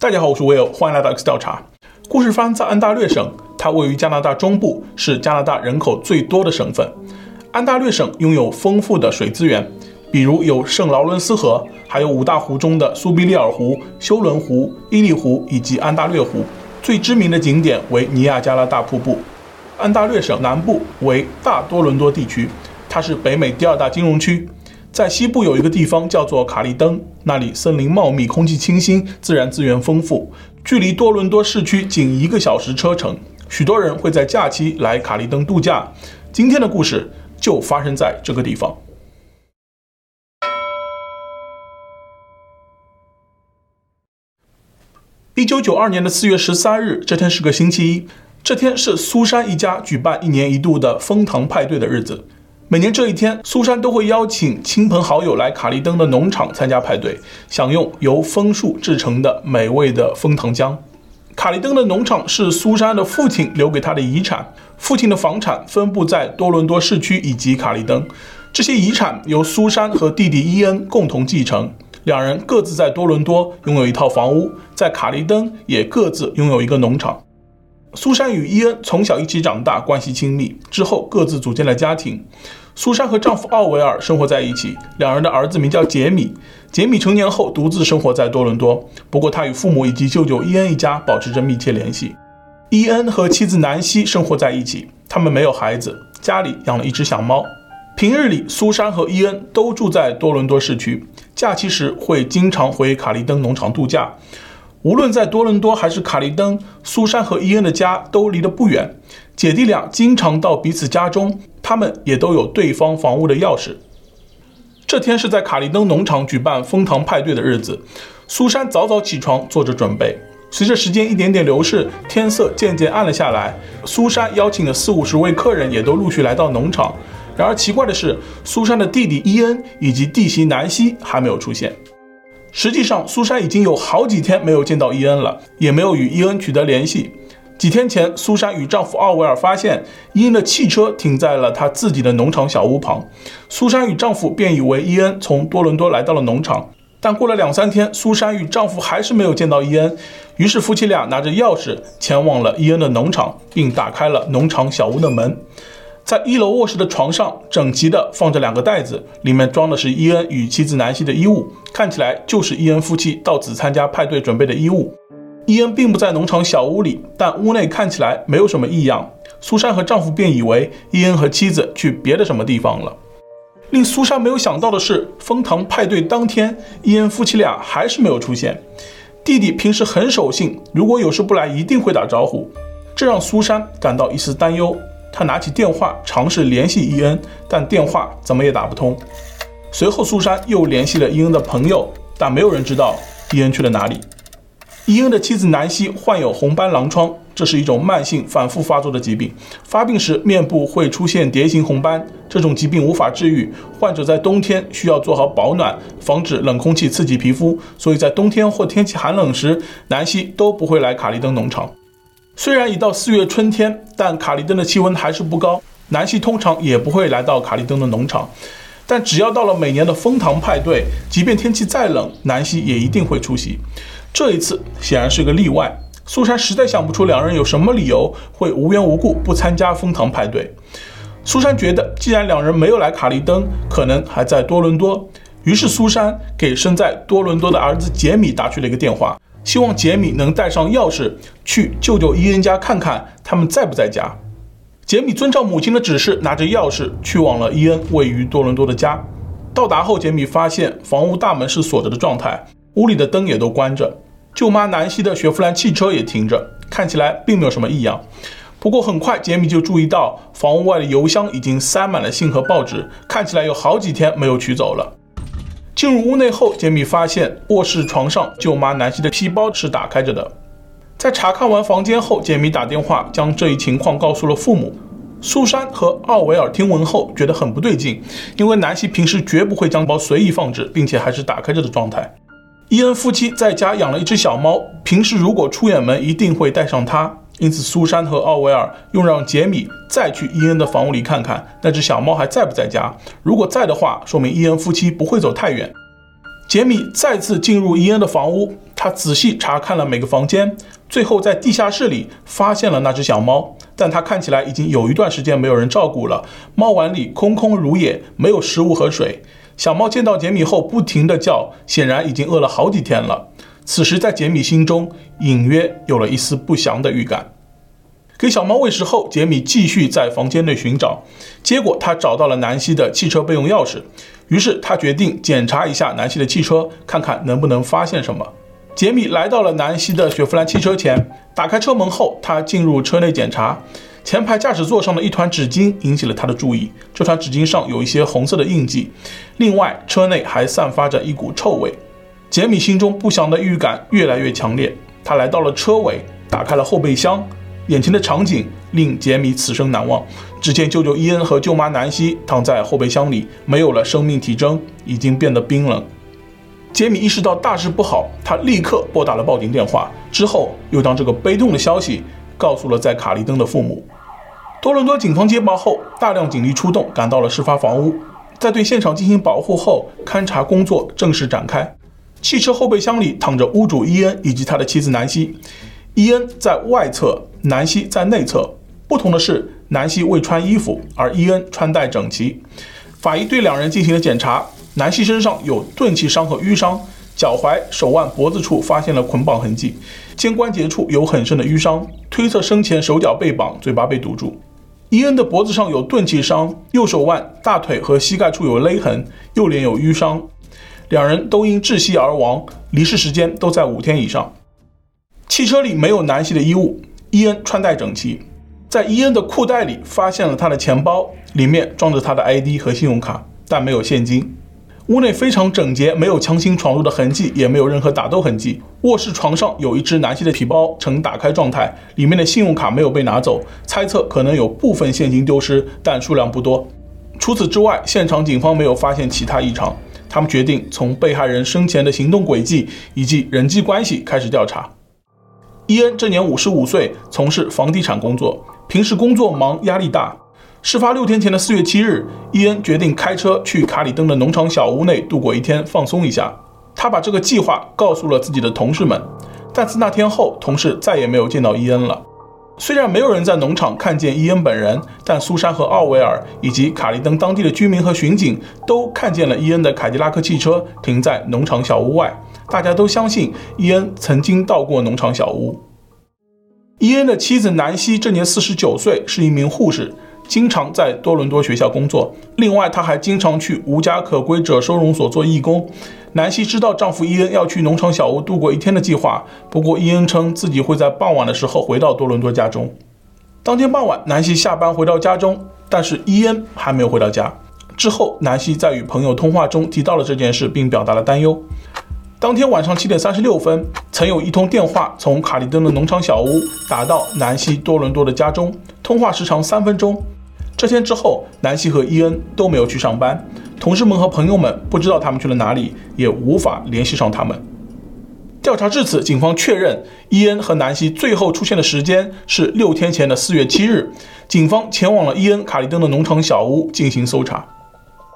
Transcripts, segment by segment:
大家好，我是 Will，欢迎来到 X 调查。故事发生在安大略省，它位于加拿大中部，是加拿大人口最多的省份。安大略省拥有丰富的水资源，比如有圣劳伦斯河，还有五大湖中的苏必利尔湖、休伦湖、伊利湖以及安大略湖。最知名的景点为尼亚加拉大瀑布。安大略省南部为大多伦多地区，它是北美第二大金融区。在西部有一个地方叫做卡利登，那里森林茂密，空气清新，自然资源丰富，距离多伦多市区仅一个小时车程。许多人会在假期来卡利登度假。今天的故事就发生在这个地方。一九九二年的四月十三日，这天是个星期一，这天是苏珊一家举办一年一度的枫糖派对的日子。每年这一天，苏珊都会邀请亲朋好友来卡利登的农场参加派对，享用由枫树制成的美味的枫糖浆。卡利登的农场是苏珊的父亲留给他的遗产，父亲的房产分布在多伦多市区以及卡利登，这些遗产由苏珊和弟弟伊恩共同继承，两人各自在多伦多拥有一套房屋，在卡利登也各自拥有一个农场。苏珊与伊恩从小一起长大，关系亲密，之后各自组建了家庭。苏珊和丈夫奥维尔生活在一起，两人的儿子名叫杰米。杰米成年后独自生活在多伦多，不过他与父母以及舅舅伊恩一家保持着密切联系。伊恩和妻子南希生活在一起，他们没有孩子，家里养了一只小猫。平日里，苏珊和伊恩都住在多伦多市区，假期时会经常回卡利登农场度假。无论在多伦多还是卡利登，苏珊和伊恩的家都离得不远，姐弟俩经常到彼此家中。他们也都有对方房屋的钥匙。这天是在卡利登农场举办封糖派对的日子。苏珊早早起床做着准备。随着时间一点点流逝，天色渐渐暗了下来。苏珊邀请的四五十位客人也都陆续来到农场。然而奇怪的是，苏珊的弟弟伊恩以及弟媳南希还没有出现。实际上，苏珊已经有好几天没有见到伊恩了，也没有与伊恩取得联系。几天前，苏珊与丈夫奥维尔发现伊恩的汽车停在了他自己的农场小屋旁。苏珊与丈夫便以为伊恩从多伦多来到了农场，但过了两三天，苏珊与丈夫还是没有见到伊恩。于是夫妻俩拿着钥匙前往了伊恩的农场，并打开了农场小屋的门。在一楼卧室的床上，整齐地放着两个袋子，里面装的是伊恩与妻子南希的衣物，看起来就是伊恩夫妻到此参加派对准备的衣物。伊恩并不在农场小屋里，但屋内看起来没有什么异样。苏珊和丈夫便以为伊恩和妻子去别的什么地方了。令苏珊没有想到的是，封糖派对当天，伊恩夫妻俩还是没有出现。弟弟平时很守信，如果有事不来，一定会打招呼，这让苏珊感到一丝担忧。她拿起电话尝试联系伊恩，但电话怎么也打不通。随后，苏珊又联系了伊恩的朋友，但没有人知道伊恩去了哪里。伊恩的妻子南希患有红斑狼疮，这是一种慢性反复发作的疾病。发病时面部会出现蝶形红斑，这种疾病无法治愈。患者在冬天需要做好保暖，防止冷空气刺激皮肤。所以在冬天或天气寒冷时，南希都不会来卡利登农场。虽然已到四月春天，但卡利登的气温还是不高。南希通常也不会来到卡利登的农场，但只要到了每年的封糖派对，即便天气再冷，南希也一定会出席。这一次显然是个例外。苏珊实在想不出两人有什么理由会无缘无故不参加封糖派对。苏珊觉得，既然两人没有来卡利登，可能还在多伦多。于是苏珊给身在多伦多的儿子杰米打去了一个电话，希望杰米能带上钥匙去舅舅伊恩家看看他们在不在家。杰米遵照母亲的指示，拿着钥匙去往了伊恩位于多伦多的家。到达后，杰米发现房屋大门是锁着的状态。屋里的灯也都关着，舅妈南希的雪佛兰汽车也停着，看起来并没有什么异样。不过很快，杰米就注意到房屋外的邮箱已经塞满了信和报纸，看起来有好几天没有取走了。进入屋内后，杰米发现卧室床上舅妈南希的皮包是打开着的。在查看完房间后，杰米打电话将这一情况告诉了父母。苏珊和奥维尔听闻后觉得很不对劲，因为南希平时绝不会将包随意放置，并且还是打开着的状态。伊恩夫妻在家养了一只小猫，平时如果出远门一定会带上它。因此，苏珊和奥维尔又让杰米再去伊恩的房屋里看看那只小猫还在不在家。如果在的话，说明伊恩夫妻不会走太远。杰米再次进入伊恩的房屋，他仔细查看了每个房间，最后在地下室里发现了那只小猫，但它看起来已经有一段时间没有人照顾了，猫碗里空空如也，没有食物和水。小猫见到杰米后不停地叫，显然已经饿了好几天了。此时，在杰米心中隐约有了一丝不祥的预感。给小猫喂食后，杰米继续在房间内寻找，结果他找到了南希的汽车备用钥匙。于是他决定检查一下南希的汽车，看看能不能发现什么。杰米来到了南希的雪佛兰汽车前，打开车门后，他进入车内检查。前排驾驶座上的一团纸巾引起了他的注意，这团纸巾上有一些红色的印记。另外，车内还散发着一股臭味。杰米心中不祥的预感越来越强烈。他来到了车尾，打开了后备箱。眼前的场景令杰米此生难忘。只见舅舅伊恩和舅妈南希躺在后备箱里，没有了生命体征，已经变得冰冷。杰米意识到大事不好，他立刻拨打了报警电话，之后又将这个悲痛的消息告诉了在卡利登的父母。多伦多警方接报后，大量警力出动，赶到了事发房屋，在对现场进行保护后，勘查工作正式展开。汽车后备箱里躺着屋主伊恩以及他的妻子南希。伊恩在外侧，南希在内侧。不同的是，南希未穿衣服，而伊恩穿戴整齐。法医对两人进行了检查，南希身上有钝器伤和瘀伤，脚踝、手腕、脖子处发现了捆绑痕迹，肩关节处有很深的淤伤，推测生前手脚被绑，嘴巴被堵住。伊恩的脖子上有钝器伤，右手腕、大腿和膝盖处有勒痕，右脸有淤伤，两人都因窒息而亡，离世时间都在五天以上。汽车里没有南希的衣物，伊恩穿戴整齐。在伊恩的裤袋里发现了他的钱包，里面装着他的 ID 和信用卡，但没有现金。屋内非常整洁，没有强行闯入的痕迹，也没有任何打斗痕迹。卧室床上有一只男性的皮包，呈打开状态，里面的信用卡没有被拿走，猜测可能有部分现金丢失，但数量不多。除此之外，现场警方没有发现其他异常。他们决定从被害人生前的行动轨迹以及人际关系开始调查。伊恩这年五十五岁，从事房地产工作，平时工作忙，压力大。事发六天前的四月七日，伊恩决定开车去卡里登的农场小屋内度过一天，放松一下。他把这个计划告诉了自己的同事们，但自那天后，同事再也没有见到伊恩了。虽然没有人在农场看见伊恩本人，但苏珊和奥维尔以及卡里登当地的居民和巡警都看见了伊恩的凯迪拉克汽车停在农场小屋外。大家都相信伊恩曾经到过农场小屋。伊恩的妻子南希这年四十九岁，是一名护士，经常在多伦多学校工作。另外，她还经常去无家可归者收容所做义工。南希知道丈夫伊恩要去农场小屋度过一天的计划，不过伊恩称自己会在傍晚的时候回到多伦多家中。当天傍晚，南希下班回到家中，但是伊恩还没有回到家。之后，南希在与朋友通话中提到了这件事，并表达了担忧。当天晚上七点三十六分，曾有一通电话从卡利登的农场小屋打到南希多伦多的家中，通话时长三分钟。这天之后，南希和伊恩都没有去上班，同事们和朋友们不知道他们去了哪里，也无法联系上他们。调查至此，警方确认伊恩和南希最后出现的时间是六天前的四月七日。警方前往了伊恩卡利登的农场小屋进行搜查。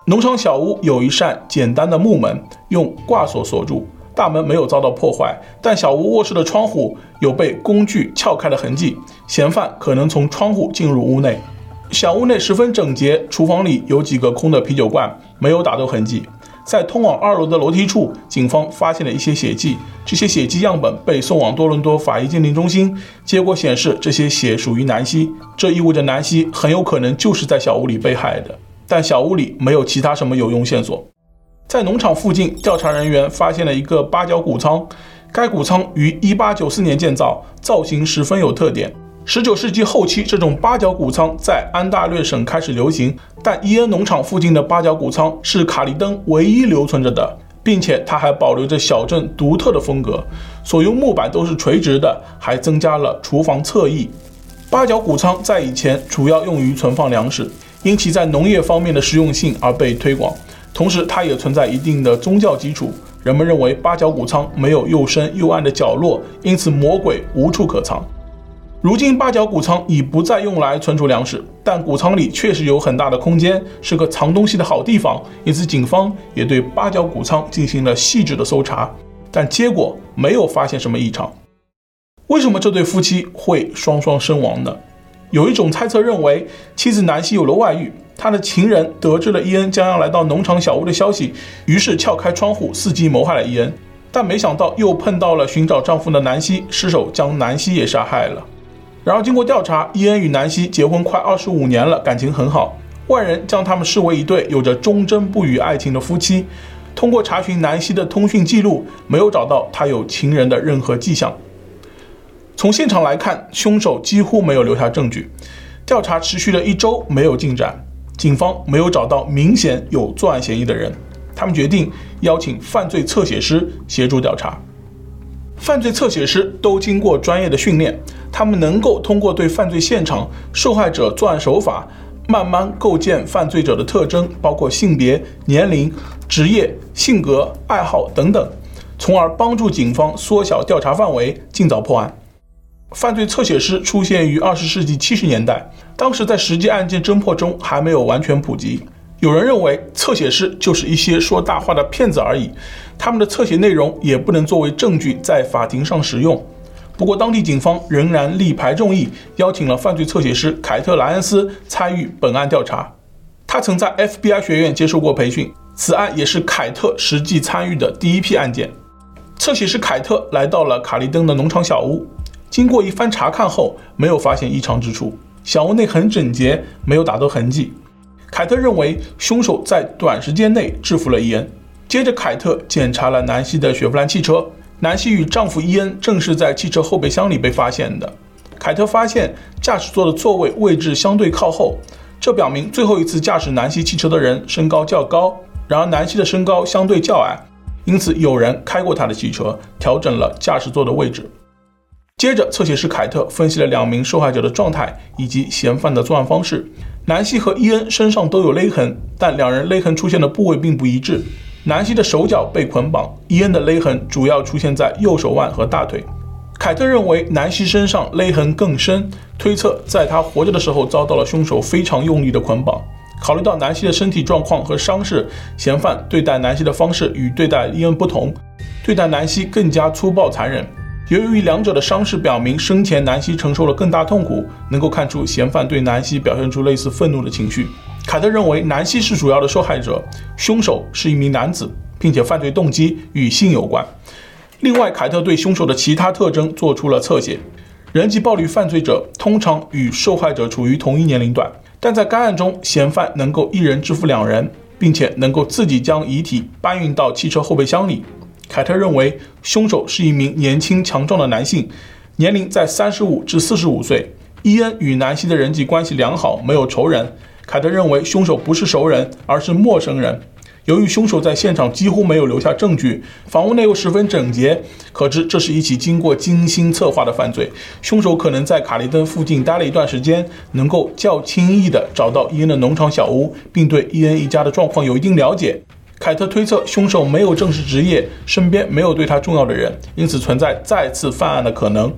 农场小屋有一扇简单的木门，用挂锁锁住。大门没有遭到破坏，但小屋卧室的窗户有被工具撬开的痕迹，嫌犯可能从窗户进入屋内。小屋内十分整洁，厨房里有几个空的啤酒罐，没有打斗痕迹。在通往二楼的楼梯处，警方发现了一些血迹，这些血迹样本被送往多伦多法医鉴定中心，结果显示这些血属于南希，这意味着南希很有可能就是在小屋里被害的。但小屋里没有其他什么有用线索。在农场附近，调查人员发现了一个八角谷仓。该谷仓于1894年建造，造型十分有特点。19世纪后期，这种八角谷仓在安大略省开始流行。但伊恩农场附近的八角谷仓是卡利登唯一留存着的，并且它还保留着小镇独特的风格。所用木板都是垂直的，还增加了厨房侧翼。八角谷仓在以前主要用于存放粮食，因其在农业方面的实用性而被推广。同时，它也存在一定的宗教基础。人们认为八角谷仓没有又深又暗的角落，因此魔鬼无处可藏。如今八角谷仓已不再用来存储粮食，但谷仓里确实有很大的空间，是个藏东西的好地方。因此，警方也对八角谷仓进行了细致的搜查，但结果没有发现什么异常。为什么这对夫妻会双双身亡呢？有一种猜测认为，妻子南希有了外遇，她的情人得知了伊恩将要来到农场小屋的消息，于是撬开窗户伺机谋害了伊恩，但没想到又碰到了寻找丈夫的南希，失手将南希也杀害了。然而，经过调查，伊恩与南希结婚快二十五年了，感情很好。外人将他们视为一对有着忠贞不渝爱情的夫妻。通过查询南希的通讯记录，没有找到她有情人的任何迹象。从现场来看，凶手几乎没有留下证据。调查持续了一周，没有进展。警方没有找到明显有作案嫌疑的人，他们决定邀请犯罪侧写师协助调查。犯罪侧写师都经过专业的训练，他们能够通过对犯罪现场、受害者作案手法，慢慢构建犯罪者的特征，包括性别、年龄、职业、性格、爱好等等，从而帮助警方缩小调查范围，尽早破案。犯罪侧写师出现于二十世纪七十年代，当时在实际案件侦破中还没有完全普及。有人认为侧写师就是一些说大话的骗子而已，他们的侧写内容也不能作为证据在法庭上使用。不过，当地警方仍然力排众议，邀请了犯罪侧写师凯特·莱恩斯参与本案调查。他曾在 FBI 学院接受过培训，此案也是凯特实际参与的第一批案件。侧写师凯特来到了卡利登的农场小屋，经过一番查看后，没有发现异常之处，小屋内很整洁，没有打斗痕迹。凯特认为凶手在短时间内制服了伊恩。接着，凯特检查了南希的雪佛兰汽车。南希与丈夫伊恩正是在汽车后备箱里被发现的。凯特发现驾驶座的座位位置相对靠后，这表明最后一次驾驶南希汽车的人身高较高。然而，南希的身高相对较矮，因此有人开过他的汽车，调整了驾驶座的位置。接着，侧写师凯特分析了两名受害者的状态以及嫌犯的作案方式。南希和伊恩身上都有勒痕，但两人勒痕出现的部位并不一致。南希的手脚被捆绑，伊恩的勒痕主要出现在右手腕和大腿。凯特认为南希身上勒痕更深，推测在她活着的时候遭到了凶手非常用力的捆绑。考虑到南希的身体状况和伤势，嫌犯对待南希的方式与对待伊恩不同，对待南希更加粗暴残忍。由于两者的伤势表明生前南希承受了更大痛苦，能够看出嫌犯对南希表现出类似愤怒的情绪。凯特认为南希是主要的受害者，凶手是一名男子，并且犯罪动机与性有关。另外，凯特对凶手的其他特征做出了侧写。人际暴力犯罪者通常与受害者处于同一年龄段，但在该案中，嫌犯能够一人制服两人，并且能够自己将遗体搬运到汽车后备箱里。凯特认为，凶手是一名年轻强壮的男性，年龄在三十五至四十五岁。伊恩与南希的人际关系良好，没有仇人。凯特认为，凶手不是熟人，而是陌生人。由于凶手在现场几乎没有留下证据，房屋内又十分整洁，可知这是一起经过精心策划的犯罪。凶手可能在卡利登附近待了一段时间，能够较轻易地找到伊恩的农场小屋，并对伊恩一家的状况有一定了解。凯特推测，凶手没有正式职业，身边没有对他重要的人，因此存在再次犯案的可能。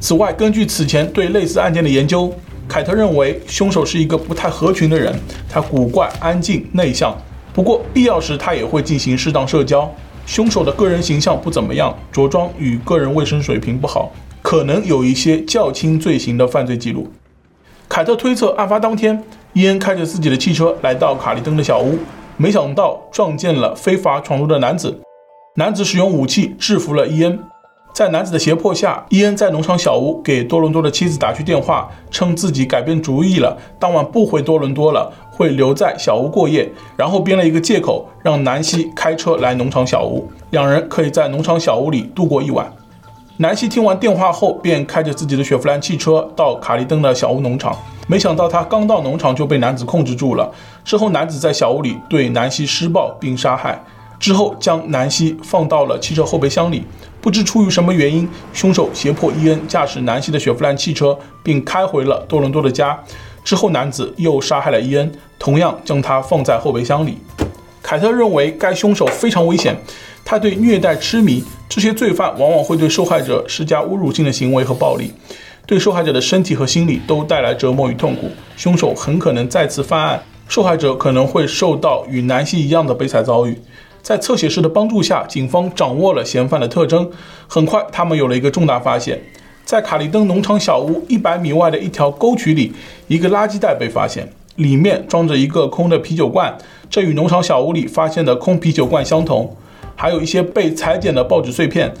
此外，根据此前对类似案件的研究，凯特认为凶手是一个不太合群的人，他古怪、安静、内向，不过必要时他也会进行适当社交。凶手的个人形象不怎么样，着装与个人卫生水平不好，可能有一些较轻罪行的犯罪记录。凯特推测，案发当天，伊恩开着自己的汽车来到卡利登的小屋。没想到撞见了非法闯入的男子，男子使用武器制服了伊恩。在男子的胁迫下，伊恩在农场小屋给多伦多的妻子打去电话，称自己改变主意了，当晚不回多伦多了，会留在小屋过夜。然后编了一个借口，让南希开车来农场小屋，两人可以在农场小屋里度过一晚。南希听完电话后，便开着自己的雪佛兰汽车到卡利登的小屋农场。没想到他刚到农场就被男子控制住了。之后，男子在小屋里对南希施暴并杀害，之后将南希放到了汽车后备箱里。不知出于什么原因，凶手胁迫伊恩驾驶南希的雪佛兰汽车，并开回了多伦多的家。之后，男子又杀害了伊恩，同样将他放在后备箱里。凯特认为该凶手非常危险。他对虐待痴迷，这些罪犯往往会对受害者施加侮辱性的行为和暴力。对受害者的身体和心理都带来折磨与痛苦。凶手很可能再次犯案，受害者可能会受到与南希一样的悲惨遭遇。在侧写师的帮助下，警方掌握了嫌犯的特征。很快，他们有了一个重大发现：在卡利登农场小屋一百米外的一条沟渠里，一个垃圾袋被发现，里面装着一个空的啤酒罐，这与农场小屋里发现的空啤酒罐相同。还有一些被裁剪的报纸碎片，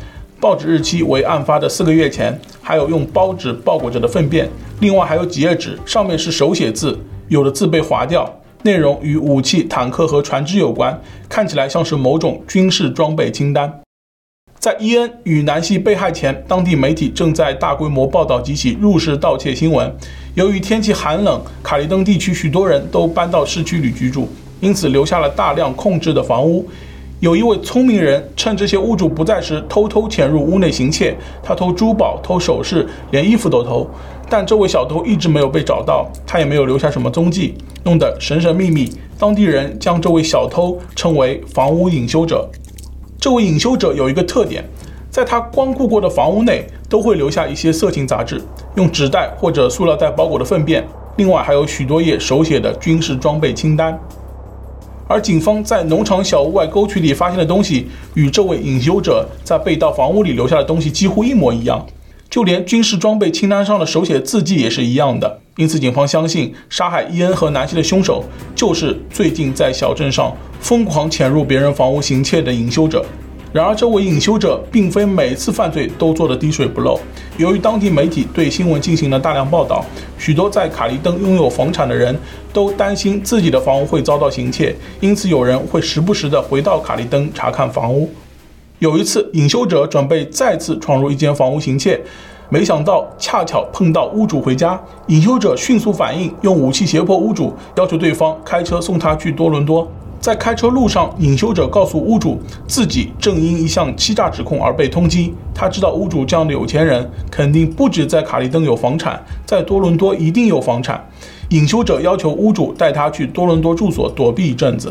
报纸日期为案发的四个月前，还有用包纸包裹着的粪便，另外还有几页纸，上面是手写字，有的字被划掉，内容与武器、坦克和船只有关，看起来像是某种军事装备清单。在伊恩与南希被害前，当地媒体正在大规模报道几起入室盗窃新闻。由于天气寒冷，卡利登地区许多人都搬到市区里居住，因此留下了大量空置的房屋。有一位聪明人趁这些屋主不在时，偷偷潜入屋内行窃。他偷珠宝、偷首饰，连衣服都偷。但这位小偷一直没有被找到，他也没有留下什么踪迹，弄得神神秘秘。当地人将这位小偷称为“房屋隐修者”。这位隐修者有一个特点，在他光顾过的房屋内都会留下一些色情杂志，用纸袋或者塑料袋包裹的粪便，另外还有许多页手写的军事装备清单。而警方在农场小屋外沟渠里发现的东西，与这位隐修者在被盗房屋里留下的东西几乎一模一样，就连军事装备清单上的手写字迹也是一样的。因此，警方相信杀害伊恩和南希的凶手就是最近在小镇上疯狂潜入别人房屋行窃的隐修者。然而，这位隐修者并非每次犯罪都做得滴水不漏。由于当地媒体对新闻进行了大量报道，许多在卡利登拥有房产的人都担心自己的房屋会遭到行窃，因此有人会时不时地回到卡利登查看房屋。有一次，隐修者准备再次闯入一间房屋行窃，没想到恰巧碰到屋主回家。隐修者迅速反应，用武器胁迫屋主，要求对方开车送他去多伦多。在开车路上，隐修者告诉屋主，自己正因一项欺诈指控而被通缉。他知道屋主这样的有钱人肯定不止在卡利登有房产，在多伦多一定有房产。隐修者要求屋主带他去多伦多住所躲避一阵子。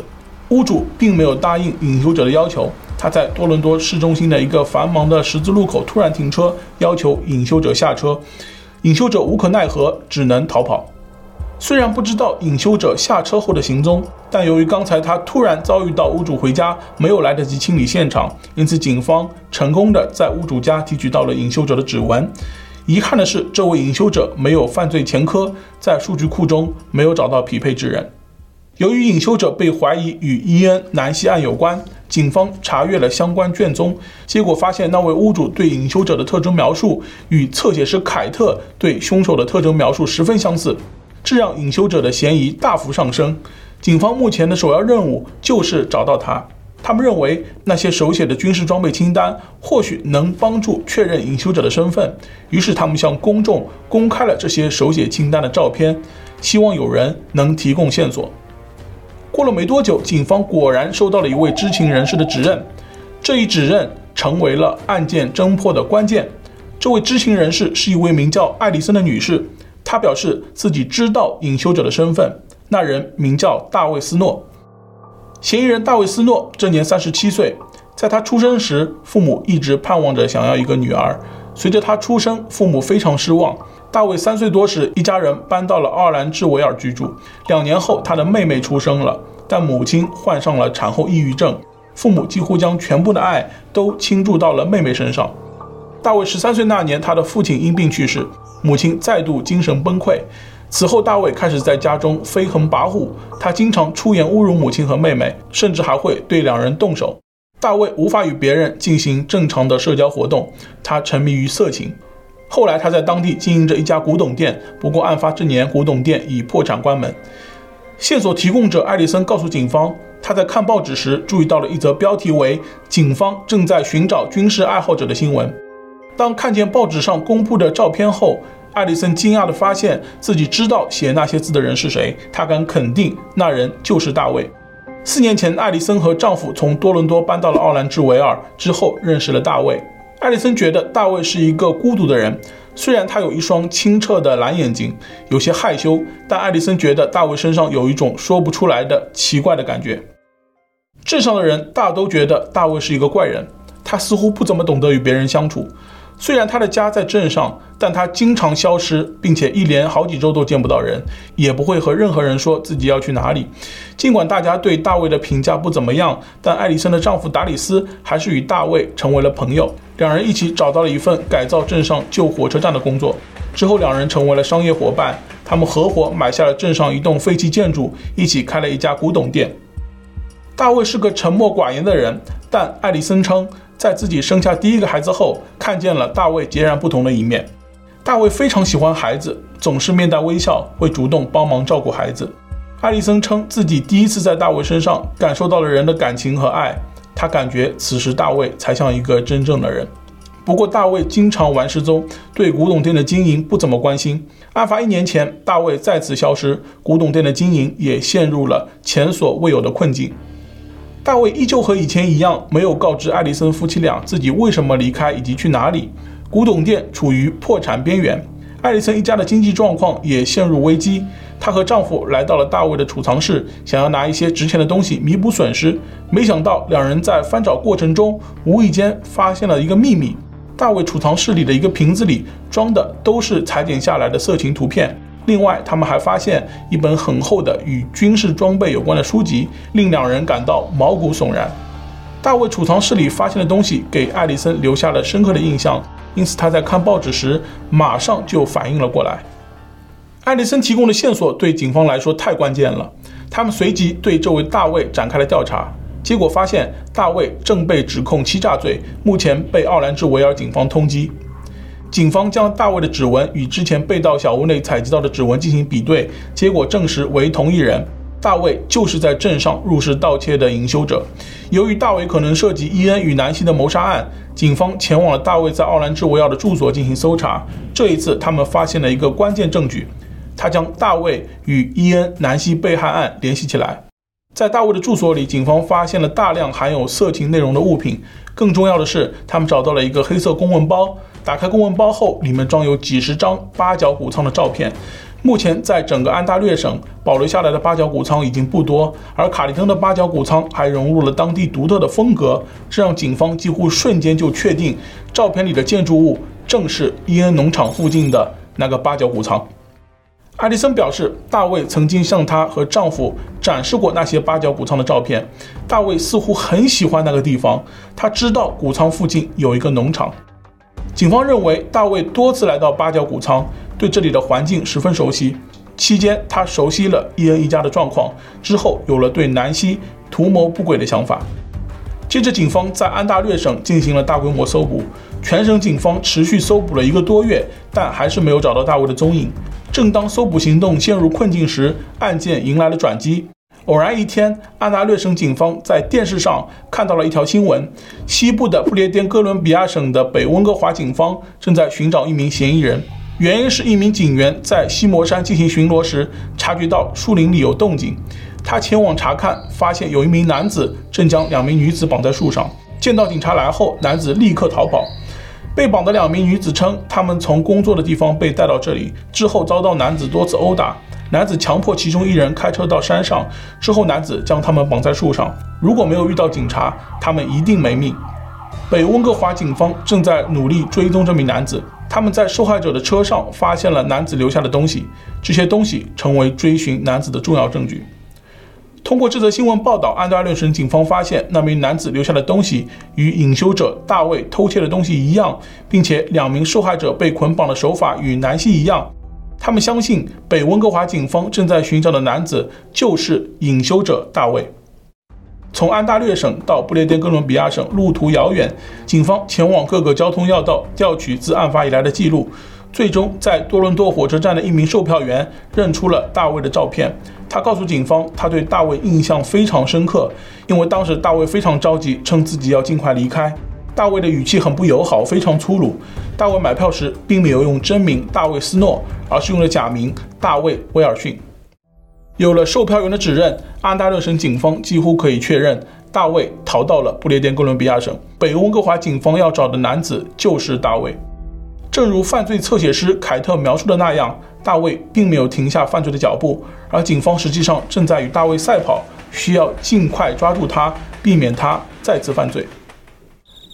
屋主并没有答应隐修者的要求。他在多伦多市中心的一个繁忙的十字路口突然停车，要求隐修者下车。隐修者无可奈何，只能逃跑。虽然不知道隐修者下车后的行踪，但由于刚才他突然遭遇到屋主回家，没有来得及清理现场，因此警方成功的在屋主家提取到了隐修者的指纹。遗憾的是，这位隐修者没有犯罪前科，在数据库中没有找到匹配之人。由于隐修者被怀疑与伊恩南希案有关，警方查阅了相关卷宗，结果发现那位屋主对隐修者的特征描述与侧写师凯特对凶手的特征描述十分相似。这让隐修者的嫌疑大幅上升。警方目前的首要任务就是找到他。他们认为那些手写的军事装备清单或许能帮助确认隐修者的身份。于是，他们向公众公开了这些手写清单的照片，希望有人能提供线索。过了没多久，警方果然收到了一位知情人士的指认。这一指认成为了案件侦破的关键。这位知情人士是一位名叫艾丽森的女士。他表示自己知道隐修者的身份，那人名叫大卫·斯诺。嫌疑人大卫·斯诺这年三十七岁，在他出生时，父母一直盼望着想要一个女儿。随着他出生，父母非常失望。大卫三岁多时，一家人搬到了奥兰治维尔居住。两年后，他的妹妹出生了，但母亲患上了产后抑郁症，父母几乎将全部的爱都倾注到了妹妹身上。大卫十三岁那年，他的父亲因病去世。母亲再度精神崩溃，此后大卫开始在家中飞横跋扈，他经常出言侮辱母亲和妹妹，甚至还会对两人动手。大卫无法与别人进行正常的社交活动，他沉迷于色情。后来他在当地经营着一家古董店，不过案发这年古董店已破产关门。线索提供者艾利森告诉警方，他在看报纸时注意到了一则标题为“警方正在寻找军事爱好者”的新闻。当看见报纸上公布的照片后，艾丽森惊讶地发现自己知道写那些字的人是谁。她敢肯定，那人就是大卫。四年前，艾丽森和丈夫从多伦多搬到了奥兰治维尔之后，认识了大卫。艾丽森觉得大卫是一个孤独的人，虽然他有一双清澈的蓝眼睛，有些害羞，但艾丽森觉得大卫身上有一种说不出来的奇怪的感觉。镇上的人大都觉得大卫是一个怪人，他似乎不怎么懂得与别人相处。虽然他的家在镇上，但他经常消失，并且一连好几周都见不到人，也不会和任何人说自己要去哪里。尽管大家对大卫的评价不怎么样，但艾丽森的丈夫达里斯还是与大卫成为了朋友。两人一起找到了一份改造镇上旧火车站的工作。之后，两人成为了商业伙伴。他们合伙买下了镇上一栋废弃建筑，一起开了一家古董店。大卫是个沉默寡言的人，但艾丽森称，在自己生下第一个孩子后，看见了大卫截然不同的一面。大卫非常喜欢孩子，总是面带微笑，会主动帮忙照顾孩子。艾丽森称自己第一次在大卫身上感受到了人的感情和爱，他感觉此时大卫才像一个真正的人。不过，大卫经常玩失踪，对古董店的经营不怎么关心。案发一年前，大卫再次消失，古董店的经营也陷入了前所未有的困境。大卫依旧和以前一样，没有告知艾丽森夫妻俩自己为什么离开以及去哪里。古董店处于破产边缘，艾丽森一家的经济状况也陷入危机。她和丈夫来到了大卫的储藏室，想要拿一些值钱的东西弥补损失。没想到，两人在翻找过程中，无意间发现了一个秘密：大卫储藏室里的一个瓶子里装的都是裁剪下来的色情图片。另外，他们还发现一本很厚的与军事装备有关的书籍，令两人感到毛骨悚然。大卫储藏室里发现的东西给艾丽森留下了深刻的印象，因此他在看报纸时马上就反应了过来。艾丽森提供的线索对警方来说太关键了，他们随即对这位大卫展开了调查，结果发现大卫正被指控欺诈罪，目前被奥兰治维尔警方通缉。警方将大卫的指纹与之前被盗小屋内采集到的指纹进行比对，结果证实为同一人。大卫就是在镇上入室盗窃的隐修者。由于大卫可能涉及伊恩与南希的谋杀案，警方前往了大卫在奥兰治维尔的住所进行搜查。这一次，他们发现了一个关键证据，他将大卫与伊恩、南希被害案联系起来。在大卫的住所里，警方发现了大量含有色情内容的物品。更重要的是，他们找到了一个黑色公文包。打开公文包后，里面装有几十张八角谷仓的照片。目前，在整个安大略省保留下来的八角谷仓已经不多，而卡利登的八角谷仓还融入了当地独特的风格，这让警方几乎瞬间就确定，照片里的建筑物正是伊恩农场附近的那个八角谷仓。艾丽森表示，大卫曾经向她和丈夫展示过那些八角谷仓的照片。大卫似乎很喜欢那个地方，他知道谷仓附近有一个农场。警方认为，大卫多次来到八角谷仓，对这里的环境十分熟悉。期间，他熟悉了伊恩一家的状况，之后有了对南希图谋不轨的想法。接着，警方在安大略省进行了大规模搜捕，全省警方持续搜捕了一个多月，但还是没有找到大卫的踪影。正当搜捕行动陷入困境时，案件迎来了转机。偶然一天，安大略省警方在电视上看到了一条新闻：西部的不列颠哥伦比亚省的北温哥华警方正在寻找一名嫌疑人。原因是一名警员在西摩山进行巡逻时，察觉到树林里有动静。他前往查看，发现有一名男子正将两名女子绑在树上。见到警察来后，男子立刻逃跑。被绑的两名女子称，他们从工作的地方被带到这里之后，遭到男子多次殴打。男子强迫其中一人开车到山上，之后男子将他们绑在树上。如果没有遇到警察，他们一定没命。北温哥华警方正在努力追踪这名男子。他们在受害者的车上发现了男子留下的东西，这些东西成为追寻男子的重要证据。通过这则新闻报道，安大略省警方发现那名男子留下的东西与隐修者大卫偷窃的东西一样，并且两名受害者被捆绑的手法与南希一样。他们相信北温哥华警方正在寻找的男子就是隐修者大卫。从安大略省到不列颠哥伦比亚省路途遥远，警方前往各个交通要道调取自案发以来的记录，最终在多伦多火车站的一名售票员认出了大卫的照片。他告诉警方，他对大卫印象非常深刻，因为当时大卫非常着急，称自己要尽快离开。大卫的语气很不友好，非常粗鲁。大卫买票时并没有用真名大卫斯诺，而是用了假名大卫威尔逊。有了售票员的指认，安大略省警方几乎可以确认大卫逃到了不列颠哥伦比亚省。北温哥华警方要找的男子就是大卫。正如犯罪侧写师凯特描述的那样，大卫并没有停下犯罪的脚步，而警方实际上正在与大卫赛跑，需要尽快抓住他，避免他再次犯罪。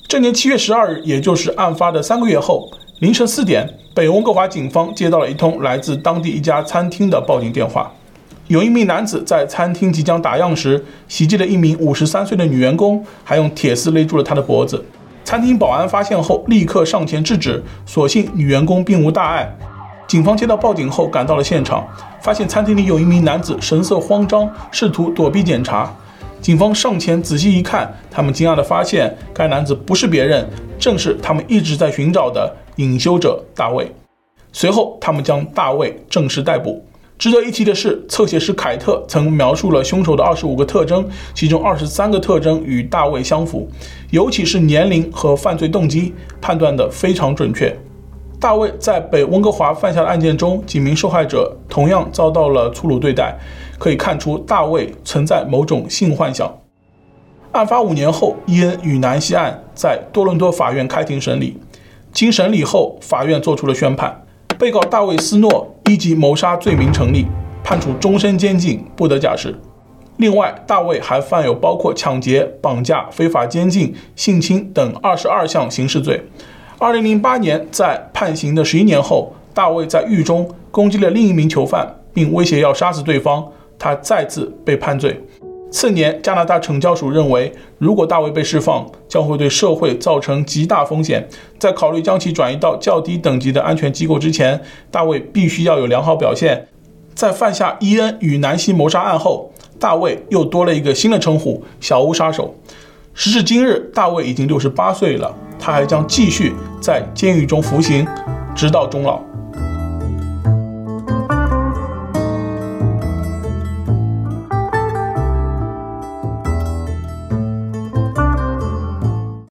这年七月十二日，也就是案发的三个月后，凌晨四点，北温哥华警方接到了一通来自当地一家餐厅的报警电话，有一名男子在餐厅即将打烊时，袭击了一名五十三岁的女员工，还用铁丝勒住了她的脖子。餐厅保安发现后，立刻上前制止，所幸女员工并无大碍。警方接到报警后赶到了现场，发现餐厅里有一名男子神色慌张，试图躲避检查。警方上前仔细一看，他们惊讶地发现，该男子不是别人，正是他们一直在寻找的隐修者大卫。随后，他们将大卫正式逮捕。值得一提的是，侧写师凯特曾描述了凶手的二十五个特征，其中二十三个特征与大卫相符，尤其是年龄和犯罪动机，判断得非常准确。大卫在北温哥华犯下的案件中，几名受害者同样遭到了粗鲁对待。可以看出，大卫存在某种性幻想。案发五年后，伊恩与南希案在多伦多法院开庭审理。经审理后，法院作出了宣判：被告大卫斯诺一级谋杀罪名成立，判处终身监禁，不得假释。另外，大卫还犯有包括抢劫、绑架、非法监禁、性侵等二十二项刑事罪。二零零八年，在判刑的十一年后，大卫在狱中攻击了另一名囚犯，并威胁要杀死对方。他再次被判罪。次年，加拿大惩教署认为，如果大卫被释放，将会对社会造成极大风险。在考虑将其转移到较低等级的安全机构之前，大卫必须要有良好表现。在犯下伊恩与南希谋杀案后，大卫又多了一个新的称呼——小屋杀手。时至今日，大卫已经六十八岁了，他还将继续在监狱中服刑，直到终老。